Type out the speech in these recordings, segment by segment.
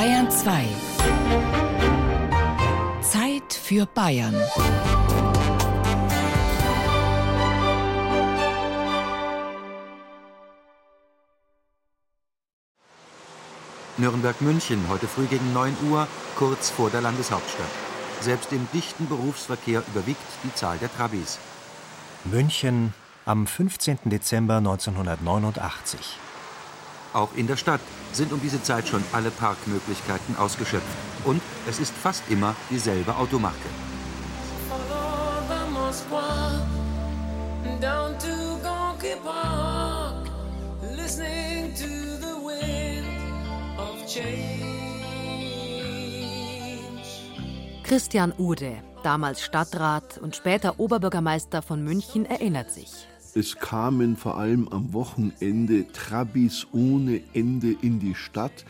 Bayern 2. Zeit für Bayern. Nürnberg-München heute früh gegen 9 Uhr, kurz vor der Landeshauptstadt. Selbst im dichten Berufsverkehr überwiegt die Zahl der Trabis. München am 15. Dezember 1989. Auch in der Stadt sind um diese Zeit schon alle Parkmöglichkeiten ausgeschöpft. Und es ist fast immer dieselbe Automarke. Christian Ude, damals Stadtrat und später Oberbürgermeister von München, erinnert sich. Es kamen vor allem am Wochenende Trabis ohne Ende in die Stadt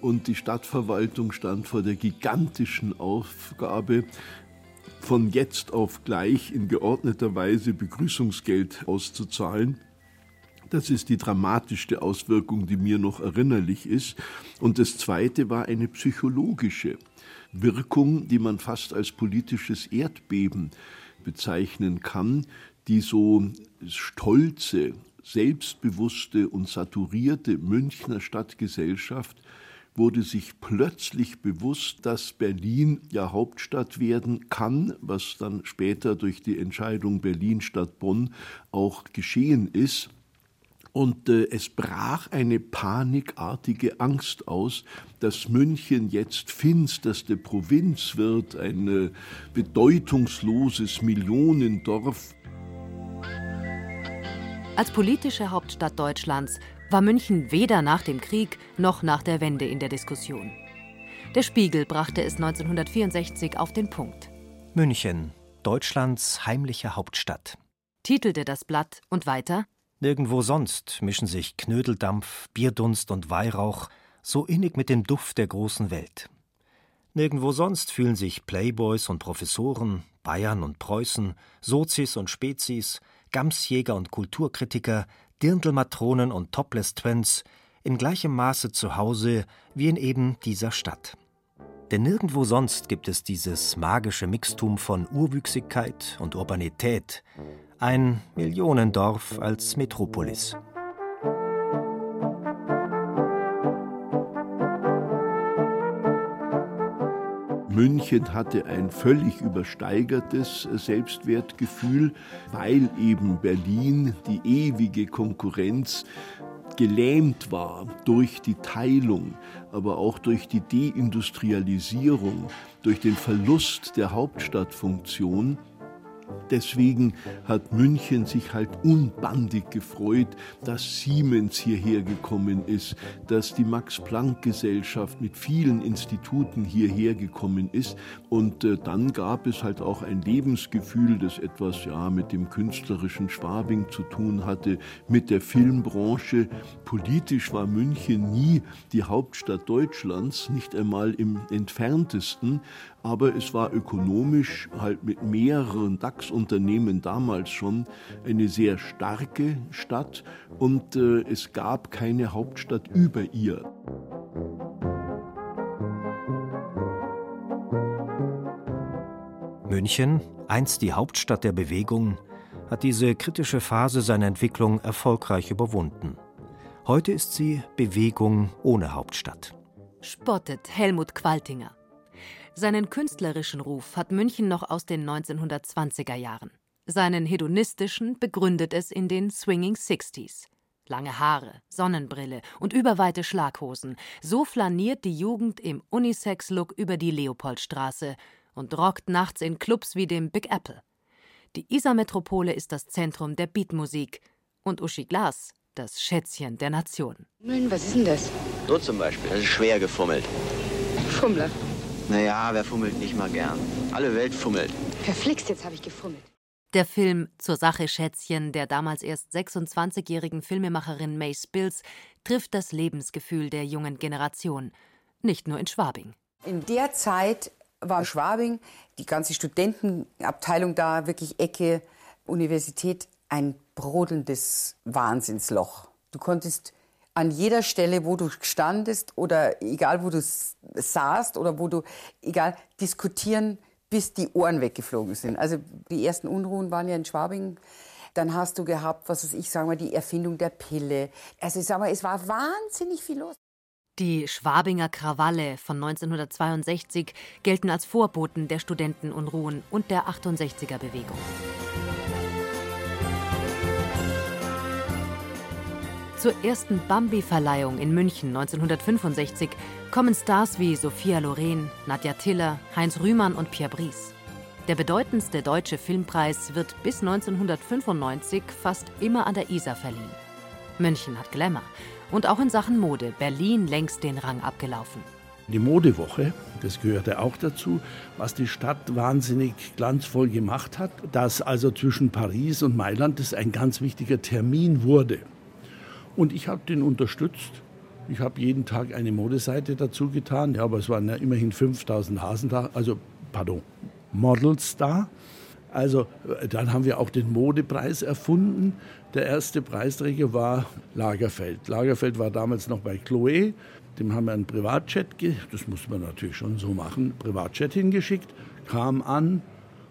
und die Stadtverwaltung stand vor der gigantischen Aufgabe, von jetzt auf gleich in geordneter Weise Begrüßungsgeld auszuzahlen. Das ist die dramatischste Auswirkung, die mir noch erinnerlich ist. Und das Zweite war eine psychologische Wirkung, die man fast als politisches Erdbeben bezeichnen kann, die so stolze, selbstbewusste und saturierte Münchner Stadtgesellschaft wurde sich plötzlich bewusst, dass Berlin ja Hauptstadt werden kann, was dann später durch die Entscheidung Berlin statt Bonn auch geschehen ist. Und äh, es brach eine panikartige Angst aus, dass München jetzt finsterste Provinz wird, ein äh, bedeutungsloses Millionendorf. Als politische Hauptstadt Deutschlands war München weder nach dem Krieg noch nach der Wende in der Diskussion. Der Spiegel brachte es 1964 auf den Punkt. München, Deutschlands heimliche Hauptstadt. Titelte das Blatt und weiter Nirgendwo sonst mischen sich Knödeldampf, Bierdunst und Weihrauch so innig mit dem Duft der großen Welt. Nirgendwo sonst fühlen sich Playboys und Professoren, Bayern und Preußen, Sozis und Spezies, Gamsjäger und Kulturkritiker, Dirndlmatronen und Topless-Twins in gleichem Maße zu Hause wie in eben dieser Stadt. Denn nirgendwo sonst gibt es dieses magische Mixtum von Urwüchsigkeit und Urbanität, ein Millionendorf als Metropolis. München hatte ein völlig übersteigertes Selbstwertgefühl, weil eben Berlin die ewige Konkurrenz gelähmt war durch die Teilung, aber auch durch die Deindustrialisierung, durch den Verlust der Hauptstadtfunktion Deswegen hat München sich halt unbandig gefreut, dass Siemens hierher gekommen ist, dass die Max-Planck-Gesellschaft mit vielen Instituten hierher gekommen ist. Und äh, dann gab es halt auch ein Lebensgefühl, das etwas ja mit dem künstlerischen Schwabing zu tun hatte, mit der Filmbranche. Politisch war München nie die Hauptstadt Deutschlands, nicht einmal im entferntesten aber es war ökonomisch halt mit mehreren DAX-Unternehmen damals schon eine sehr starke Stadt und äh, es gab keine Hauptstadt über ihr. München, einst die Hauptstadt der Bewegung, hat diese kritische Phase seiner Entwicklung erfolgreich überwunden. Heute ist sie Bewegung ohne Hauptstadt. Spottet Helmut Qualtinger. Seinen künstlerischen Ruf hat München noch aus den 1920er Jahren. Seinen hedonistischen begründet es in den Swinging Sixties. Lange Haare, Sonnenbrille und überweite Schlaghosen. So flaniert die Jugend im Unisex-Look über die Leopoldstraße und rockt nachts in Clubs wie dem Big Apple. Die Isar-Metropole ist das Zentrum der Beatmusik und Uschi Glas das Schätzchen der Nation. Was ist denn das? So zum Beispiel, das ist schwer gefummelt. Fummler. Naja, wer fummelt nicht mal gern? Alle Welt fummelt. Verflixt, jetzt habe ich gefummelt. Der Film Zur Sache Schätzchen der damals erst 26-jährigen Filmemacherin May Spills trifft das Lebensgefühl der jungen Generation. Nicht nur in Schwabing. In der Zeit war Schwabing, die ganze Studentenabteilung da, wirklich Ecke, Universität, ein brodelndes Wahnsinnsloch. Du konntest an jeder Stelle, wo du standest oder egal wo du saßt oder wo du, egal, diskutieren, bis die Ohren weggeflogen sind. Also die ersten Unruhen waren ja in Schwabing. Dann hast du gehabt, was weiß ich, sagen wir, die Erfindung der Pille. Also ich sag mal, es war wahnsinnig viel los. Die Schwabinger Krawalle von 1962 gelten als Vorboten der Studentenunruhen und der 68er Bewegung. Zur ersten Bambi-Verleihung in München 1965 kommen Stars wie Sophia Loren, Nadja Tiller, Heinz Rühmann und Pierre Brice. Der bedeutendste deutsche Filmpreis wird bis 1995 fast immer an der Isar verliehen. München hat Glamour und auch in Sachen Mode Berlin längst den Rang abgelaufen. Die Modewoche, das gehörte auch dazu, was die Stadt wahnsinnig glanzvoll gemacht hat, dass also zwischen Paris und Mailand das ein ganz wichtiger Termin wurde. Und ich habe den unterstützt. Ich habe jeden Tag eine Modeseite dazu getan, ja, aber es waren ja immerhin 5000 Hasen da, also, pardon, Models da. Also äh, dann haben wir auch den Modepreis erfunden. Der erste Preisträger war Lagerfeld. Lagerfeld war damals noch bei Chloé. Dem haben wir einen Privatchat, das muss man natürlich schon so machen, Privatchat hingeschickt, kam an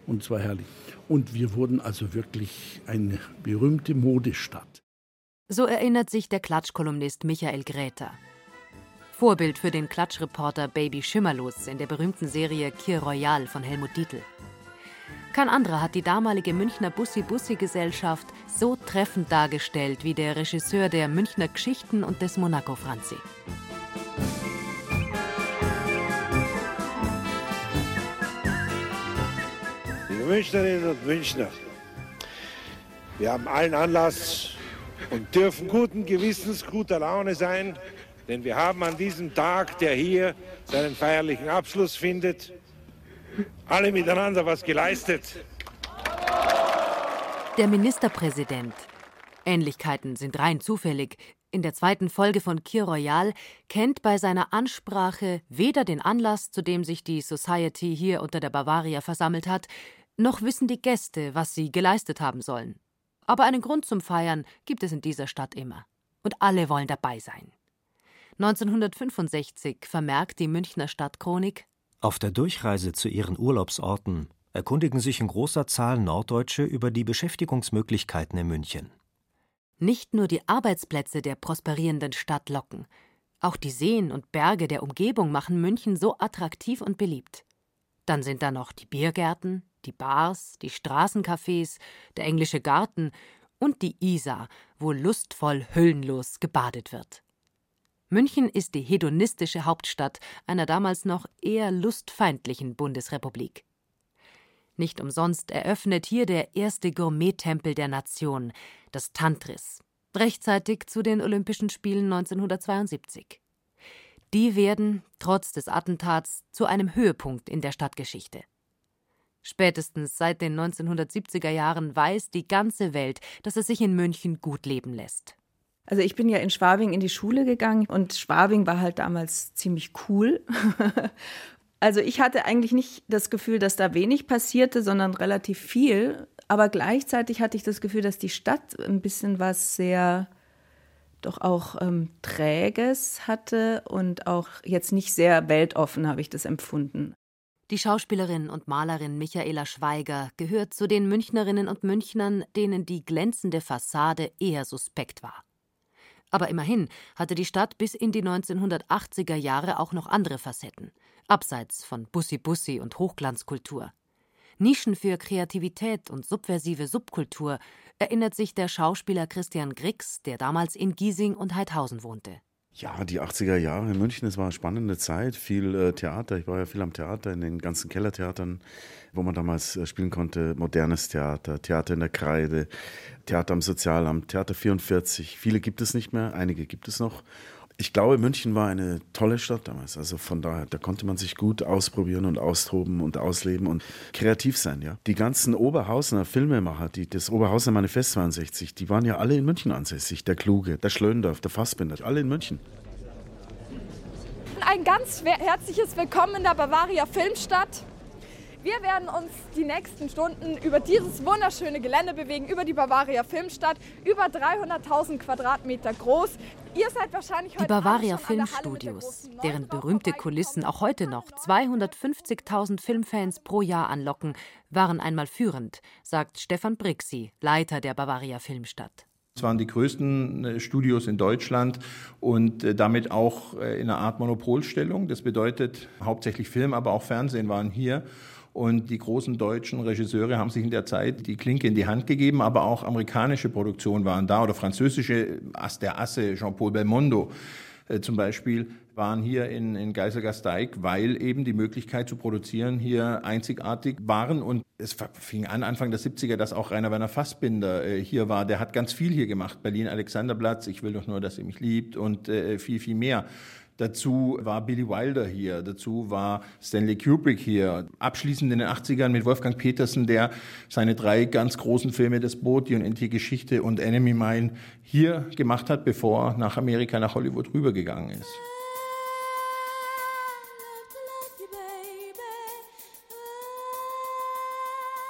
und zwar herrlich. Und wir wurden also wirklich eine berühmte Modestadt. So erinnert sich der Klatschkolumnist Michael Gräter. Vorbild für den Klatschreporter Baby Schimmerlos in der berühmten Serie Kir Royal von Helmut Dietl. Kein anderer hat die damalige Münchner Bussi-Bussi-Gesellschaft so treffend dargestellt wie der Regisseur der Münchner Geschichten und des Monaco Franzi. Liebe Münchnerinnen und Münchner, wir haben allen Anlass, und dürfen guten Gewissens, guter Laune sein, denn wir haben an diesem Tag, der hier seinen feierlichen Abschluss findet, alle miteinander was geleistet. Der Ministerpräsident. Ähnlichkeiten sind rein zufällig. In der zweiten Folge von Kir Royal kennt bei seiner Ansprache weder den Anlass, zu dem sich die Society hier unter der Bavaria versammelt hat, noch wissen die Gäste, was sie geleistet haben sollen. Aber einen Grund zum Feiern gibt es in dieser Stadt immer. Und alle wollen dabei sein. 1965 vermerkt die Münchner Stadtchronik Auf der Durchreise zu ihren Urlaubsorten erkundigen sich in großer Zahl Norddeutsche über die Beschäftigungsmöglichkeiten in München. Nicht nur die Arbeitsplätze der prosperierenden Stadt locken, auch die Seen und Berge der Umgebung machen München so attraktiv und beliebt. Dann sind da noch die Biergärten, die Bars, die Straßencafés, der englische Garten und die Isar, wo lustvoll hüllenlos gebadet wird. München ist die hedonistische Hauptstadt einer damals noch eher lustfeindlichen Bundesrepublik. Nicht umsonst eröffnet hier der erste Gourmet-Tempel der Nation, das Tantris, rechtzeitig zu den Olympischen Spielen 1972. Die werden, trotz des Attentats, zu einem Höhepunkt in der Stadtgeschichte. Spätestens seit den 1970er Jahren weiß die ganze Welt, dass es sich in München gut leben lässt. Also ich bin ja in Schwabing in die Schule gegangen und Schwabing war halt damals ziemlich cool. also ich hatte eigentlich nicht das Gefühl, dass da wenig passierte, sondern relativ viel. Aber gleichzeitig hatte ich das Gefühl, dass die Stadt ein bisschen was sehr doch auch ähm, Träges hatte und auch jetzt nicht sehr weltoffen, habe ich das empfunden. Die Schauspielerin und Malerin Michaela Schweiger gehört zu den Münchnerinnen und Münchnern, denen die glänzende Fassade eher suspekt war. Aber immerhin hatte die Stadt bis in die 1980er Jahre auch noch andere Facetten, abseits von Bussi-Bussi und Hochglanzkultur. Nischen für Kreativität und subversive Subkultur erinnert sich der Schauspieler Christian Grix, der damals in Giesing und Heidhausen wohnte. Ja, die 80er Jahre in München, es war eine spannende Zeit, viel äh, Theater. Ich war ja viel am Theater, in den ganzen Kellertheatern, wo man damals äh, spielen konnte. Modernes Theater, Theater in der Kreide, Theater am Sozialamt, Theater 44. Viele gibt es nicht mehr, einige gibt es noch. Ich glaube, München war eine tolle Stadt damals. Also von daher, da konnte man sich gut ausprobieren und austoben und ausleben und kreativ sein, ja. Die ganzen Oberhausener Filmemacher, die das Oberhausener Manifest 62, die waren ja alle in München ansässig. Der Kluge, der Schlöndorf, der Fassbinder, alle in München. Ein ganz herzliches Willkommen in der Bavaria Filmstadt. Wir werden uns die nächsten Stunden über dieses wunderschöne Gelände bewegen, über die Bavaria Filmstadt, über 300.000 Quadratmeter groß. Ihr seid wahrscheinlich Die Bavaria Filmstudios, deren berühmte Kulissen auch heute noch 250.000 Filmfans pro Jahr anlocken, waren einmal führend, sagt Stefan Brixi, Leiter der Bavaria Filmstadt. Es waren die größten äh, Studios in Deutschland und äh, damit auch äh, in einer Art Monopolstellung. Das bedeutet, hauptsächlich Film, aber auch Fernsehen waren hier. Und die großen deutschen Regisseure haben sich in der Zeit die Klinke in die Hand gegeben, aber auch amerikanische Produktionen waren da oder französische, der Asse, Jean-Paul Belmondo äh, zum Beispiel, waren hier in, in Geiselgasteig, weil eben die Möglichkeit zu produzieren hier einzigartig waren. Und es fing an, Anfang der 70er, dass auch Rainer Werner Fassbinder äh, hier war. Der hat ganz viel hier gemacht. Berlin Alexanderplatz, ich will doch nur, dass ihr mich liebt und äh, viel, viel mehr. Dazu war Billy Wilder hier, dazu war Stanley Kubrick hier. Abschließend in den 80ern mit Wolfgang Petersen, der seine drei ganz großen Filme, Das Boot, Die unendliche Geschichte und Enemy Mine, hier gemacht hat, bevor nach Amerika, nach Hollywood rübergegangen ist.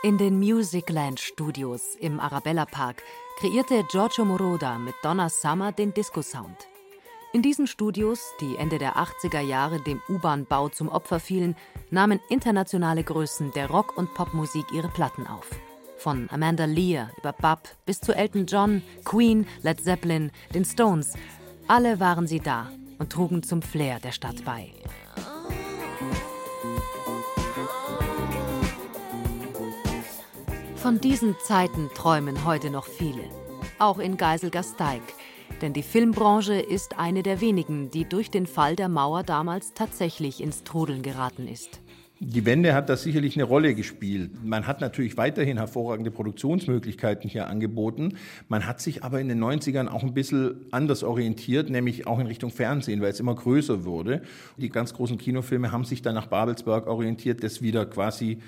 In den Musicland Studios im Arabella Park kreierte Giorgio Moroder mit Donna Summer den Disco-Sound. In diesen Studios, die Ende der 80er Jahre dem U-Bahn-Bau zum Opfer fielen, nahmen internationale Größen der Rock- und Popmusik ihre Platten auf. Von Amanda Lear über Bub bis zu Elton John, Queen, Led Zeppelin, den Stones. Alle waren sie da und trugen zum Flair der Stadt bei. Von diesen Zeiten träumen heute noch viele. Auch in Geiselgasteig, denn die Filmbranche ist eine der wenigen, die durch den Fall der Mauer damals tatsächlich ins Trudeln geraten ist. Die Wende hat da sicherlich eine Rolle gespielt. Man hat natürlich weiterhin hervorragende Produktionsmöglichkeiten hier angeboten. Man hat sich aber in den 90ern auch ein bisschen anders orientiert, nämlich auch in Richtung Fernsehen, weil es immer größer wurde. Die ganz großen Kinofilme haben sich dann nach Babelsberg orientiert, das wieder quasi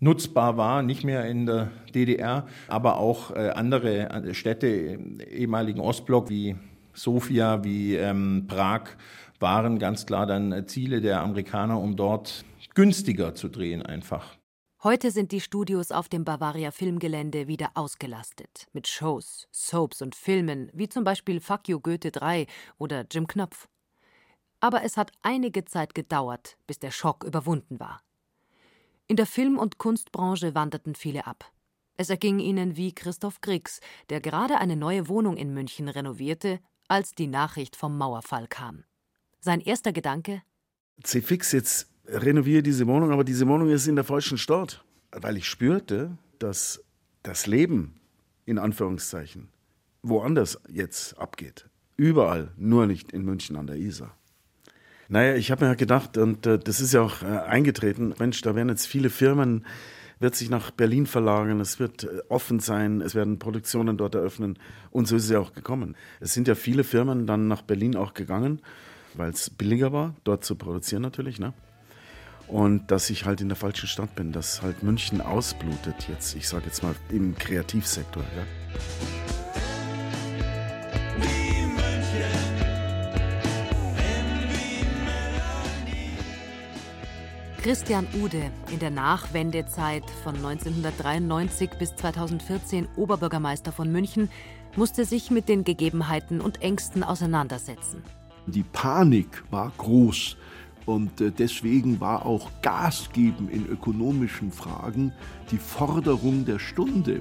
nutzbar war, nicht mehr in der DDR, aber auch äh, andere äh, Städte im ehemaligen Ostblock wie Sofia, wie ähm, Prag waren ganz klar dann äh, Ziele der Amerikaner, um dort günstiger zu drehen einfach. Heute sind die Studios auf dem Bavaria Filmgelände wieder ausgelastet. Mit Shows, Soaps und Filmen, wie zum Beispiel Fuck You Goethe 3 oder Jim Knopf. Aber es hat einige Zeit gedauert, bis der Schock überwunden war. In der Film- und Kunstbranche wanderten viele ab. Es erging ihnen wie Christoph Griggs, der gerade eine neue Wohnung in München renovierte, als die Nachricht vom Mauerfall kam. Sein erster Gedanke? C-Fix, jetzt renoviere diese Wohnung, aber diese Wohnung ist in der falschen Stadt. Weil ich spürte, dass das Leben, in Anführungszeichen, woanders jetzt abgeht. Überall, nur nicht in München an der Isar. Naja, ich habe mir gedacht, und äh, das ist ja auch äh, eingetreten, Mensch, da werden jetzt viele Firmen, wird sich nach Berlin verlagern, es wird äh, offen sein, es werden Produktionen dort eröffnen. Und so ist es ja auch gekommen. Es sind ja viele Firmen dann nach Berlin auch gegangen, weil es billiger war, dort zu produzieren natürlich. Ne? Und dass ich halt in der falschen Stadt bin, dass halt München ausblutet jetzt, ich sage jetzt mal im Kreativsektor. Ja. Christian Ude, in der Nachwendezeit von 1993 bis 2014 Oberbürgermeister von München, musste sich mit den Gegebenheiten und Ängsten auseinandersetzen. Die Panik war groß und äh, deswegen war auch Gas geben in ökonomischen Fragen die Forderung der Stunde.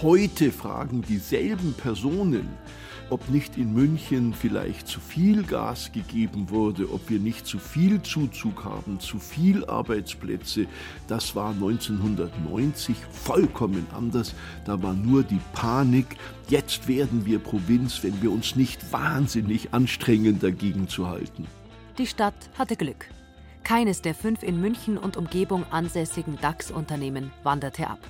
Heute fragen dieselben Personen, ob nicht in München vielleicht zu viel Gas gegeben wurde, ob wir nicht zu viel Zuzug haben, zu viel Arbeitsplätze. Das war 1990 vollkommen anders. Da war nur die Panik, jetzt werden wir Provinz, wenn wir uns nicht wahnsinnig anstrengen, dagegen zu halten. Die Stadt hatte Glück. Keines der fünf in München und Umgebung ansässigen DAX-Unternehmen wanderte ab.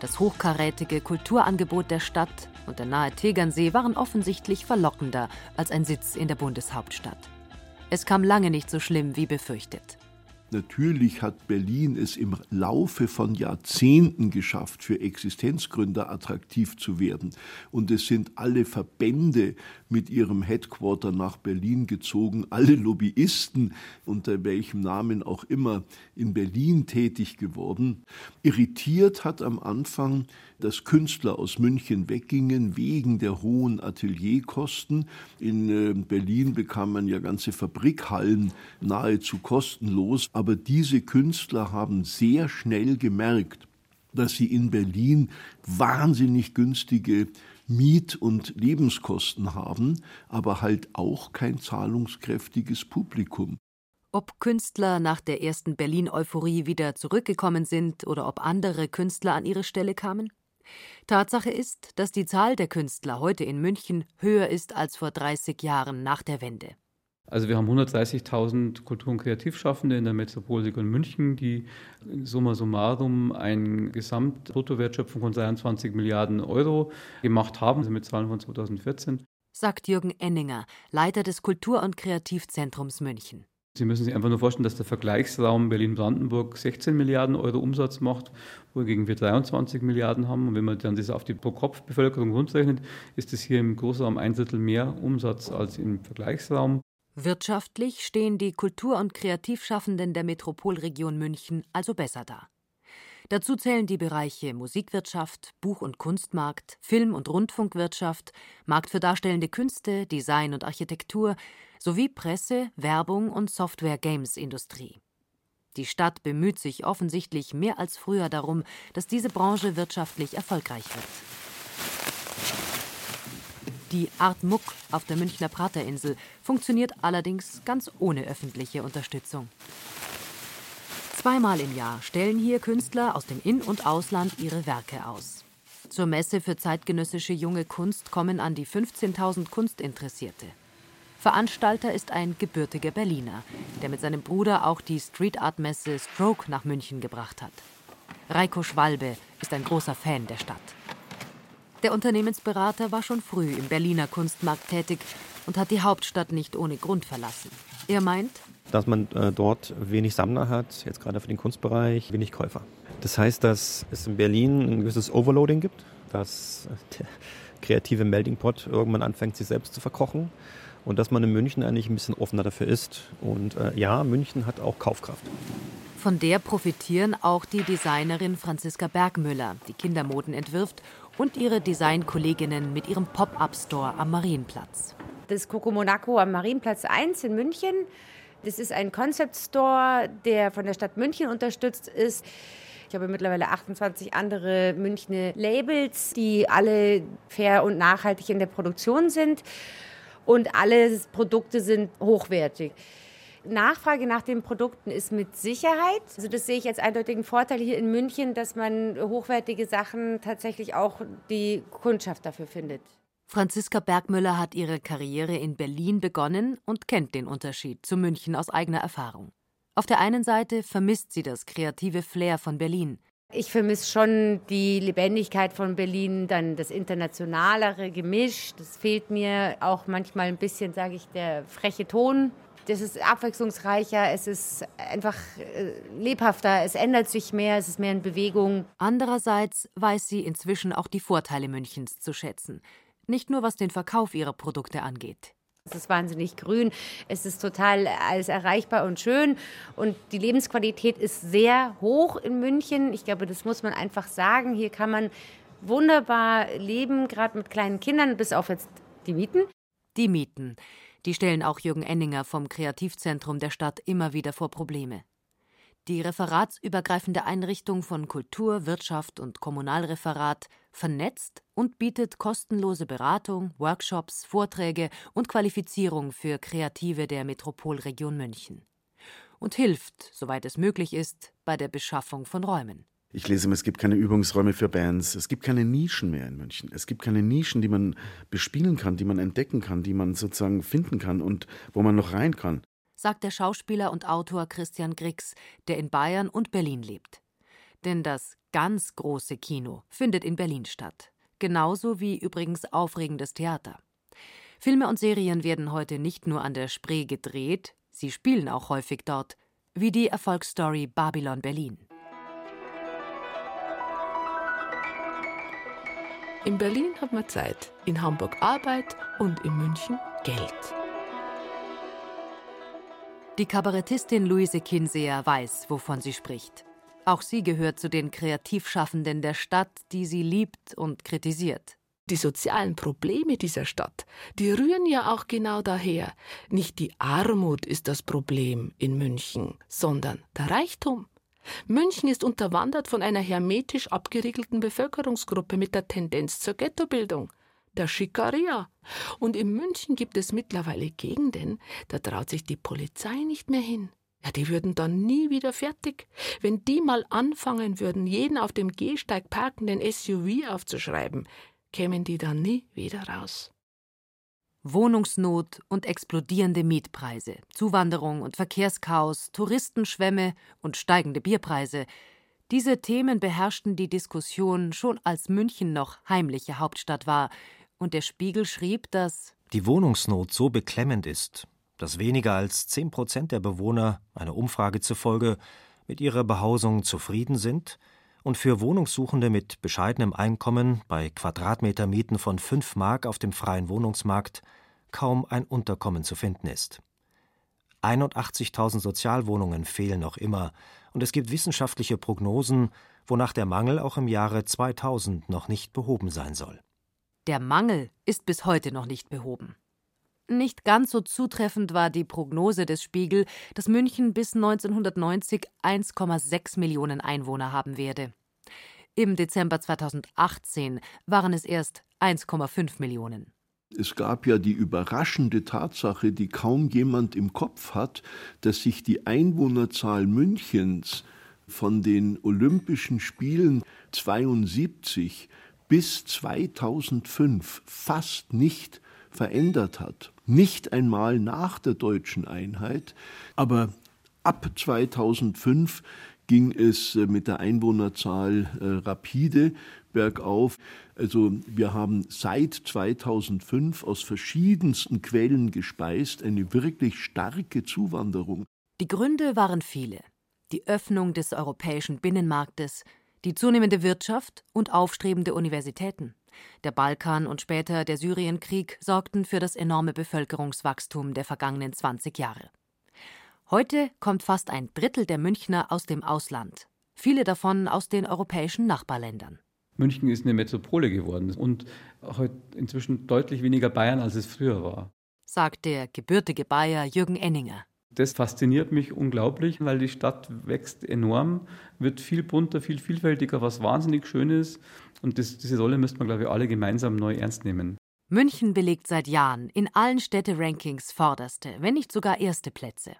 Das hochkarätige Kulturangebot der Stadt und der nahe Tegernsee waren offensichtlich verlockender als ein Sitz in der Bundeshauptstadt. Es kam lange nicht so schlimm wie befürchtet. Natürlich hat Berlin es im Laufe von Jahrzehnten geschafft, für Existenzgründer attraktiv zu werden. Und es sind alle Verbände mit ihrem Headquarter nach Berlin gezogen, alle Lobbyisten, unter welchem Namen auch immer, in Berlin tätig geworden. Irritiert hat am Anfang dass Künstler aus München weggingen wegen der hohen Atelierkosten. In äh, Berlin bekam man ja ganze Fabrikhallen nahezu kostenlos, aber diese Künstler haben sehr schnell gemerkt, dass sie in Berlin wahnsinnig günstige Miet- und Lebenskosten haben, aber halt auch kein zahlungskräftiges Publikum. Ob Künstler nach der ersten Berlin-Euphorie wieder zurückgekommen sind oder ob andere Künstler an ihre Stelle kamen? Tatsache ist, dass die Zahl der Künstler heute in München höher ist als vor 30 Jahren nach der Wende. Also wir haben 130.000 Kultur- und Kreativschaffende in der Metropolregion München, die summa summarum eine Gesamtbruttowertschöpfung von 23 Milliarden Euro gemacht haben, also mit Zahlen von 2014. Sagt Jürgen Enninger, Leiter des Kultur- und Kreativzentrums München. Sie müssen sich einfach nur vorstellen, dass der Vergleichsraum Berlin-Brandenburg 16 Milliarden Euro Umsatz macht, wogegen wir 23 Milliarden haben. Und wenn man dann das auf die Pro-Kopf-Bevölkerung runterrechnet, ist es hier im Großraum ein Drittel mehr Umsatz als im Vergleichsraum. Wirtschaftlich stehen die Kultur- und Kreativschaffenden der Metropolregion München also besser da. Dazu zählen die Bereiche Musikwirtschaft, Buch- und Kunstmarkt, Film- und Rundfunkwirtschaft, Markt für darstellende Künste, Design und Architektur sowie Presse, Werbung und Software-Games-Industrie. Die Stadt bemüht sich offensichtlich mehr als früher darum, dass diese Branche wirtschaftlich erfolgreich wird. Die Art Muck auf der Münchner Praterinsel funktioniert allerdings ganz ohne öffentliche Unterstützung. Zweimal im Jahr stellen hier Künstler aus dem In- und Ausland ihre Werke aus. Zur Messe für zeitgenössische junge Kunst kommen an die 15.000 Kunstinteressierte. Veranstalter ist ein gebürtiger Berliner, der mit seinem Bruder auch die Street Art Messe Stroke nach München gebracht hat. Reiko Schwalbe ist ein großer Fan der Stadt. Der Unternehmensberater war schon früh im Berliner Kunstmarkt tätig und hat die Hauptstadt nicht ohne Grund verlassen. Er meint, dass man äh, dort wenig Sammler hat, jetzt gerade für den Kunstbereich, wenig Käufer. Das heißt, dass es in Berlin ein gewisses Overloading gibt, dass der kreative Melting Pot irgendwann anfängt, sich selbst zu verkochen und dass man in München eigentlich ein bisschen offener dafür ist. Und äh, ja, München hat auch Kaufkraft. Von der profitieren auch die Designerin Franziska Bergmüller, die Kindermoden entwirft, und ihre Designkolleginnen mit ihrem Pop-up-Store am Marienplatz. Das Coco Monaco am Marienplatz 1 in München das ist ein Concept Store, der von der Stadt München unterstützt ist. Ich habe mittlerweile 28 andere Münchner Labels, die alle fair und nachhaltig in der Produktion sind. Und alle Produkte sind hochwertig. Nachfrage nach den Produkten ist mit Sicherheit. Also das sehe ich als eindeutigen Vorteil hier in München, dass man hochwertige Sachen tatsächlich auch die Kundschaft dafür findet. Franziska Bergmüller hat ihre Karriere in Berlin begonnen und kennt den Unterschied zu München aus eigener Erfahrung. Auf der einen Seite vermisst sie das kreative Flair von Berlin. Ich vermisse schon die Lebendigkeit von Berlin, dann das internationalere Gemisch. Das fehlt mir auch manchmal ein bisschen, sage ich, der freche Ton. Das ist abwechslungsreicher, es ist einfach äh, lebhafter, es ändert sich mehr, es ist mehr in Bewegung. Andererseits weiß sie inzwischen auch die Vorteile Münchens zu schätzen nicht nur was den Verkauf ihrer Produkte angeht. Es ist wahnsinnig grün, es ist total alles erreichbar und schön und die Lebensqualität ist sehr hoch in München. Ich glaube, das muss man einfach sagen. Hier kann man wunderbar leben, gerade mit kleinen Kindern, bis auf jetzt die Mieten. Die Mieten, die stellen auch Jürgen Enninger vom Kreativzentrum der Stadt immer wieder vor Probleme. Die referatsübergreifende Einrichtung von Kultur, Wirtschaft und Kommunalreferat vernetzt und bietet kostenlose Beratung, Workshops, Vorträge und Qualifizierung für Kreative der Metropolregion München. Und hilft, soweit es möglich ist, bei der Beschaffung von Räumen. Ich lese immer, es gibt keine Übungsräume für Bands. Es gibt keine Nischen mehr in München. Es gibt keine Nischen, die man bespielen kann, die man entdecken kann, die man sozusagen finden kann und wo man noch rein kann sagt der Schauspieler und Autor Christian Grix, der in Bayern und Berlin lebt. Denn das ganz große Kino findet in Berlin statt. Genauso wie übrigens aufregendes Theater. Filme und Serien werden heute nicht nur an der Spree gedreht, sie spielen auch häufig dort, wie die Erfolgsstory Babylon Berlin. In Berlin hat man Zeit, in Hamburg Arbeit und in München Geld. Die Kabarettistin Luise Kinseer weiß, wovon sie spricht. Auch sie gehört zu den Kreativschaffenden der Stadt, die sie liebt und kritisiert. Die sozialen Probleme dieser Stadt, die rühren ja auch genau daher. Nicht die Armut ist das Problem in München, sondern der Reichtum. München ist unterwandert von einer hermetisch abgeriegelten Bevölkerungsgruppe mit der Tendenz zur Ghettobildung, der Schikaria. Und in München gibt es mittlerweile Gegenden, da traut sich die Polizei nicht mehr hin. Ja, die würden dann nie wieder fertig. Wenn die mal anfangen würden, jeden auf dem Gehsteig parkenden SUV aufzuschreiben, kämen die dann nie wieder raus. Wohnungsnot und explodierende Mietpreise, Zuwanderung und Verkehrschaos, Touristenschwämme und steigende Bierpreise. Diese Themen beherrschten die Diskussion schon als München noch heimliche Hauptstadt war, und der Spiegel schrieb, dass die Wohnungsnot so beklemmend ist, dass weniger als zehn Prozent der Bewohner, einer Umfrage zufolge, mit ihrer Behausung zufrieden sind und für Wohnungssuchende mit bescheidenem Einkommen bei Quadratmetermieten von 5 Mark auf dem freien Wohnungsmarkt kaum ein Unterkommen zu finden ist. 81.000 Sozialwohnungen fehlen noch immer, und es gibt wissenschaftliche Prognosen, wonach der Mangel auch im Jahre 2000 noch nicht behoben sein soll. Der Mangel ist bis heute noch nicht behoben. Nicht ganz so zutreffend war die Prognose des Spiegel, dass München bis 1990 1,6 Millionen Einwohner haben werde. Im Dezember 2018 waren es erst 1,5 Millionen. Es gab ja die überraschende Tatsache, die kaum jemand im Kopf hat, dass sich die Einwohnerzahl Münchens von den Olympischen Spielen 72 bis 2005 fast nicht verändert hat nicht einmal nach der deutschen Einheit, aber ab 2005 ging es äh, mit der Einwohnerzahl äh, rapide bergauf. Also wir haben seit 2005 aus verschiedensten Quellen gespeist eine wirklich starke Zuwanderung. Die Gründe waren viele. Die Öffnung des europäischen Binnenmarktes, die zunehmende Wirtschaft und aufstrebende Universitäten. Der Balkan und später der Syrienkrieg sorgten für das enorme Bevölkerungswachstum der vergangenen 20 Jahre. Heute kommt fast ein Drittel der Münchner aus dem Ausland, viele davon aus den europäischen Nachbarländern. München ist eine Metropole geworden und heute inzwischen deutlich weniger Bayern, als es früher war. Sagt der gebürtige Bayer Jürgen Enninger. Das fasziniert mich unglaublich, weil die Stadt wächst enorm, wird viel bunter, viel vielfältiger, was wahnsinnig schön ist. Und das, diese Rolle müsste man, glaube ich, alle gemeinsam neu ernst nehmen. München belegt seit Jahren in allen Städte-Rankings vorderste, wenn nicht sogar erste Plätze.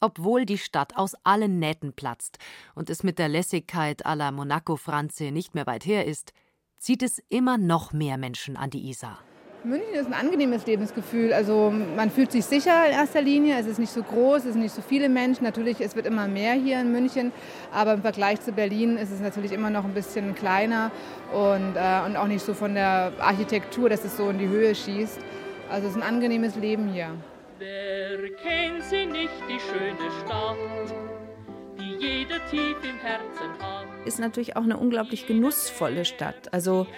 Obwohl die Stadt aus allen Nähten platzt und es mit der Lässigkeit à la Monaco-Franze nicht mehr weit her ist, zieht es immer noch mehr Menschen an die Isar. München ist ein angenehmes Lebensgefühl. Also man fühlt sich sicher in erster Linie. Es ist nicht so groß, es sind nicht so viele Menschen. Natürlich, es wird immer mehr hier in München, aber im Vergleich zu Berlin ist es natürlich immer noch ein bisschen kleiner und, äh, und auch nicht so von der Architektur, dass es so in die Höhe schießt. Also es ist ein angenehmes Leben hier. Wer kennt sie nicht, die schöne Stadt, die jeder tief im Herzen hat? Ist natürlich auch eine unglaublich genussvolle Stadt. Also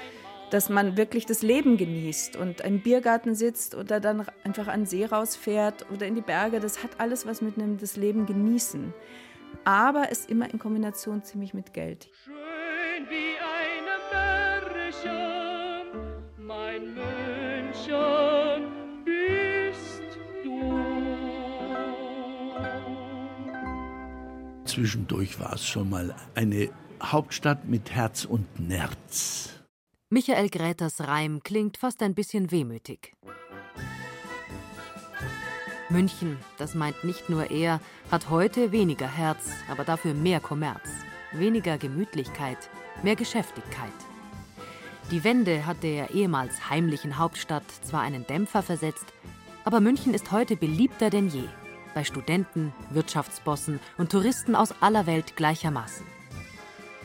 dass man wirklich das Leben genießt und im Biergarten sitzt oder dann einfach an den See rausfährt oder in die Berge. Das hat alles was mit einem das Leben genießen. Aber es immer in Kombination ziemlich mit Geld. Schön wie eine Märchen, mein München bist du. Zwischendurch war es schon mal eine Hauptstadt mit Herz und Nerz. Michael Gräters Reim klingt fast ein bisschen wehmütig. München, das meint nicht nur er, hat heute weniger Herz, aber dafür mehr Kommerz, weniger Gemütlichkeit, mehr Geschäftigkeit. Die Wende hat der ehemals heimlichen Hauptstadt zwar einen Dämpfer versetzt, aber München ist heute beliebter denn je, bei Studenten, Wirtschaftsbossen und Touristen aus aller Welt gleichermaßen.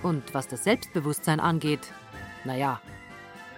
Und was das Selbstbewusstsein angeht, naja,